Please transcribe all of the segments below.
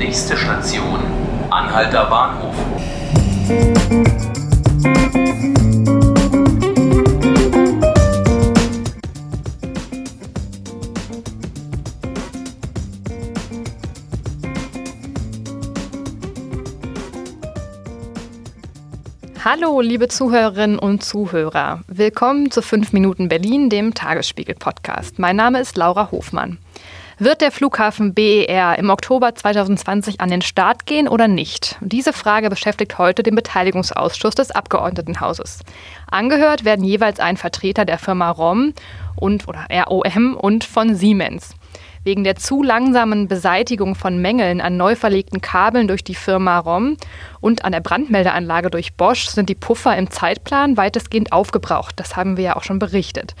Nächste Station, Anhalter Bahnhof. Hallo, liebe Zuhörerinnen und Zuhörer. Willkommen zu 5 Minuten Berlin, dem Tagesspiegel-Podcast. Mein Name ist Laura Hofmann. Wird der Flughafen BER im Oktober 2020 an den Start gehen oder nicht? Diese Frage beschäftigt heute den Beteiligungsausschuss des Abgeordnetenhauses. Angehört werden jeweils ein Vertreter der Firma ROM und oder ROM und von Siemens. Wegen der zu langsamen Beseitigung von Mängeln an neu verlegten Kabeln durch die Firma ROM und an der Brandmeldeanlage durch Bosch sind die Puffer im Zeitplan weitestgehend aufgebraucht. Das haben wir ja auch schon berichtet.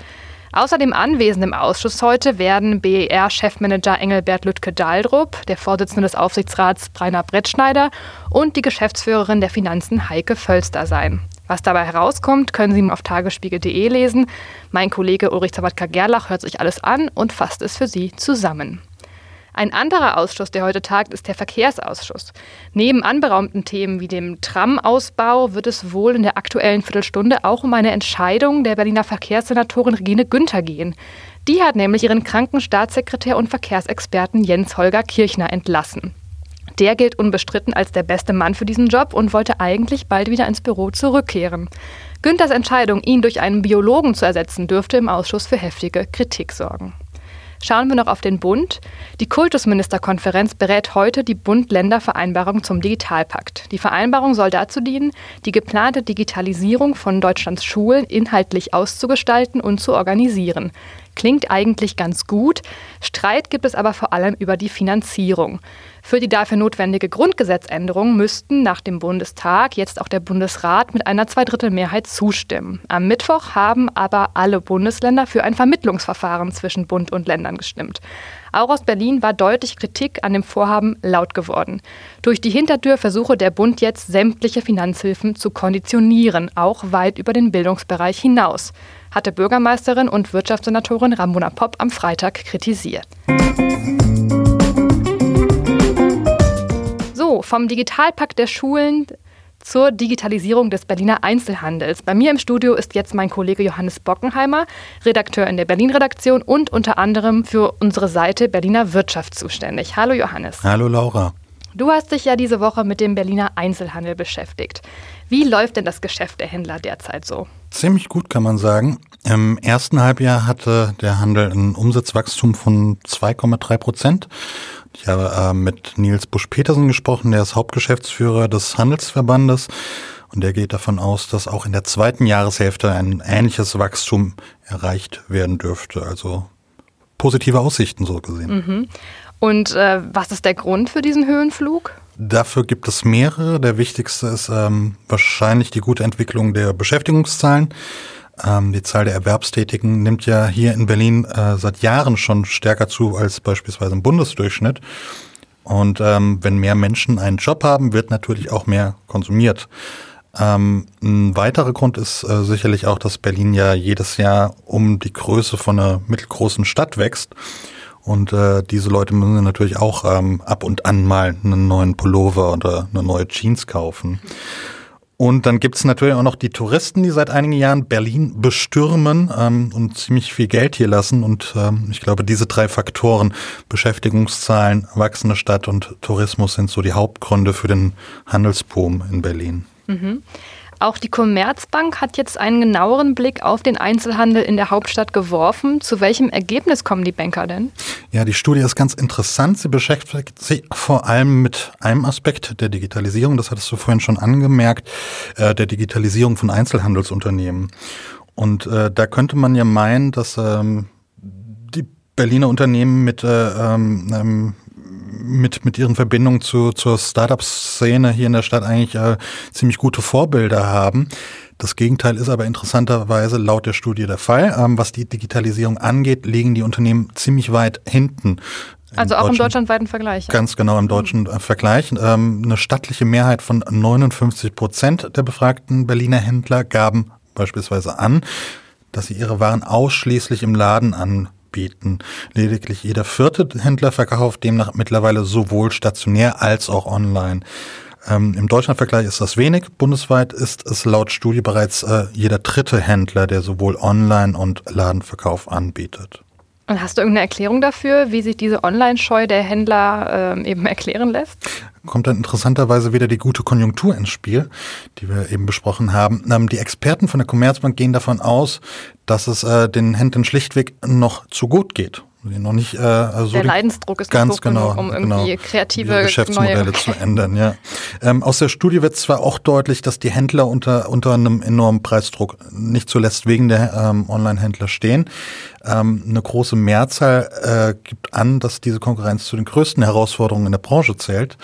Außerdem anwesend im Ausschuss heute werden BER-Chefmanager Engelbert Lütke-Daldrup, der Vorsitzende des Aufsichtsrats Rainer Brettschneider und die Geschäftsführerin der Finanzen Heike Völster sein. Was dabei herauskommt, können Sie auf tagesspiegel.de lesen. Mein Kollege Ulrich Zawadka-Gerlach hört sich alles an und fasst es für Sie zusammen. Ein anderer Ausschuss, der heute tagt, ist der Verkehrsausschuss. Neben anberaumten Themen wie dem Tramausbau wird es wohl in der aktuellen Viertelstunde auch um eine Entscheidung der Berliner Verkehrssenatorin Regine Günther gehen. Die hat nämlich ihren kranken Staatssekretär und Verkehrsexperten Jens Holger Kirchner entlassen. Der gilt unbestritten als der beste Mann für diesen Job und wollte eigentlich bald wieder ins Büro zurückkehren. Günthers Entscheidung, ihn durch einen Biologen zu ersetzen, dürfte im Ausschuss für heftige Kritik sorgen. Schauen wir noch auf den Bund. Die Kultusministerkonferenz berät heute die Bund-Länder-Vereinbarung zum Digitalpakt. Die Vereinbarung soll dazu dienen, die geplante Digitalisierung von Deutschlands Schulen inhaltlich auszugestalten und zu organisieren. Klingt eigentlich ganz gut. Streit gibt es aber vor allem über die Finanzierung. Für die dafür notwendige Grundgesetzänderung müssten nach dem Bundestag jetzt auch der Bundesrat mit einer Zweidrittelmehrheit zustimmen. Am Mittwoch haben aber alle Bundesländer für ein Vermittlungsverfahren zwischen Bund und Ländern gestimmt. Auch aus Berlin war deutlich Kritik an dem Vorhaben laut geworden. Durch die Hintertür versuche der Bund jetzt sämtliche Finanzhilfen zu konditionieren, auch weit über den Bildungsbereich hinaus, hatte Bürgermeisterin und Wirtschaftssenatorin Ramona Popp am Freitag kritisiert. vom Digitalpakt der Schulen zur Digitalisierung des Berliner Einzelhandels. Bei mir im Studio ist jetzt mein Kollege Johannes Bockenheimer, Redakteur in der Berlin-Redaktion und unter anderem für unsere Seite Berliner Wirtschaft zuständig. Hallo Johannes. Hallo Laura. Du hast dich ja diese Woche mit dem Berliner Einzelhandel beschäftigt. Wie läuft denn das Geschäft der Händler derzeit so? Ziemlich gut kann man sagen. Im ersten Halbjahr hatte der Handel ein Umsatzwachstum von 2,3 Prozent. Ich habe äh, mit Nils Busch-Petersen gesprochen, der ist Hauptgeschäftsführer des Handelsverbandes. Und der geht davon aus, dass auch in der zweiten Jahreshälfte ein ähnliches Wachstum erreicht werden dürfte. Also positive Aussichten so gesehen. Mhm. Und äh, was ist der Grund für diesen Höhenflug? Dafür gibt es mehrere. Der wichtigste ist ähm, wahrscheinlich die gute Entwicklung der Beschäftigungszahlen. Ähm, die Zahl der Erwerbstätigen nimmt ja hier in Berlin äh, seit Jahren schon stärker zu als beispielsweise im Bundesdurchschnitt. Und ähm, wenn mehr Menschen einen Job haben, wird natürlich auch mehr konsumiert. Ähm, ein weiterer Grund ist äh, sicherlich auch, dass Berlin ja jedes Jahr um die Größe von einer mittelgroßen Stadt wächst. Und äh, diese Leute müssen natürlich auch ähm, ab und an mal einen neuen Pullover oder eine neue Jeans kaufen. Und dann gibt's natürlich auch noch die Touristen, die seit einigen Jahren Berlin bestürmen ähm, und ziemlich viel Geld hier lassen. Und ähm, ich glaube, diese drei Faktoren, Beschäftigungszahlen, wachsende Stadt und Tourismus, sind so die Hauptgründe für den Handelsboom in Berlin. Mhm. Auch die Commerzbank hat jetzt einen genaueren Blick auf den Einzelhandel in der Hauptstadt geworfen. Zu welchem Ergebnis kommen die Banker denn? Ja, die Studie ist ganz interessant. Sie beschäftigt sich vor allem mit einem Aspekt der Digitalisierung, das hattest du vorhin schon angemerkt, äh, der Digitalisierung von Einzelhandelsunternehmen. Und äh, da könnte man ja meinen, dass ähm, die Berliner Unternehmen mit äh, ähm, ähm mit, mit ihren Verbindungen zu, zur Startup-Szene hier in der Stadt eigentlich äh, ziemlich gute Vorbilder haben. Das Gegenteil ist aber interessanterweise laut der Studie der Fall. Ähm, was die Digitalisierung angeht, liegen die Unternehmen ziemlich weit hinten. Also auch im deutschlandweiten Vergleich. Ganz genau im deutschen äh, Vergleich. Ähm, eine stattliche Mehrheit von 59 Prozent der befragten Berliner Händler gaben beispielsweise an, dass sie ihre Waren ausschließlich im Laden an bieten. Lediglich jeder vierte Händler verkauft demnach mittlerweile sowohl stationär als auch online. Ähm, Im Deutschlandvergleich ist das wenig. Bundesweit ist es laut Studie bereits äh, jeder dritte Händler, der sowohl Online- und Ladenverkauf anbietet. Und hast du irgendeine Erklärung dafür, wie sich diese Online-Scheu der Händler äh, eben erklären lässt? Kommt dann interessanterweise wieder die gute Konjunktur ins Spiel, die wir eben besprochen haben. Ähm, die Experten von der Commerzbank gehen davon aus, dass es äh, den Händlern schlichtweg noch zu gut geht noch nicht äh, also der Leidensdruck ist ganz genau, genug, um irgendwie genau, kreative Geschäftsmodelle neue zu ändern. Ja, ähm, aus der Studie wird zwar auch deutlich, dass die Händler unter unter einem enormen Preisdruck nicht zuletzt wegen der ähm, Online-Händler stehen. Ähm, eine große Mehrzahl äh, gibt an, dass diese Konkurrenz zu den größten Herausforderungen in der Branche zählt.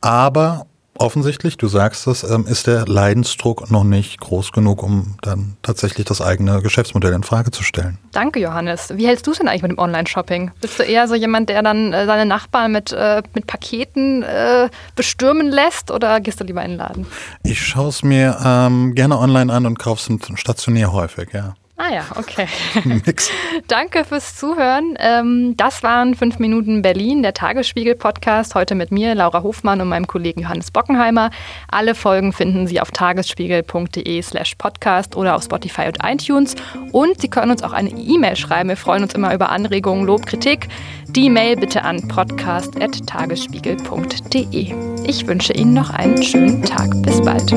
Aber offensichtlich, du sagst es, ähm, ist der Leidensdruck noch nicht groß genug, um dann tatsächlich das eigene Geschäftsmodell in Frage zu stellen. Danke, Johannes. Wie hältst du es denn eigentlich mit dem Online-Shopping? Bist du eher so jemand, der dann äh, seine Nachbarn mit, äh, mit Paketen äh, bestürmen lässt oder gehst du lieber in den Laden? Ich schaue es mir ähm, gerne online an und kaufe es stationär häufig, ja. Ah ja, okay. Danke fürs Zuhören. Ähm, das waren 5 Minuten Berlin, der Tagesspiegel-Podcast. Heute mit mir, Laura Hofmann und meinem Kollegen Johannes Bockenheimer. Alle Folgen finden Sie auf tagesspiegel.de slash podcast oder auf Spotify und iTunes. Und Sie können uns auch eine E-Mail schreiben. Wir freuen uns immer über Anregungen, Lob, Kritik. Die Mail bitte an podcast.tagesspiegel.de. Ich wünsche Ihnen noch einen schönen Tag. Bis bald.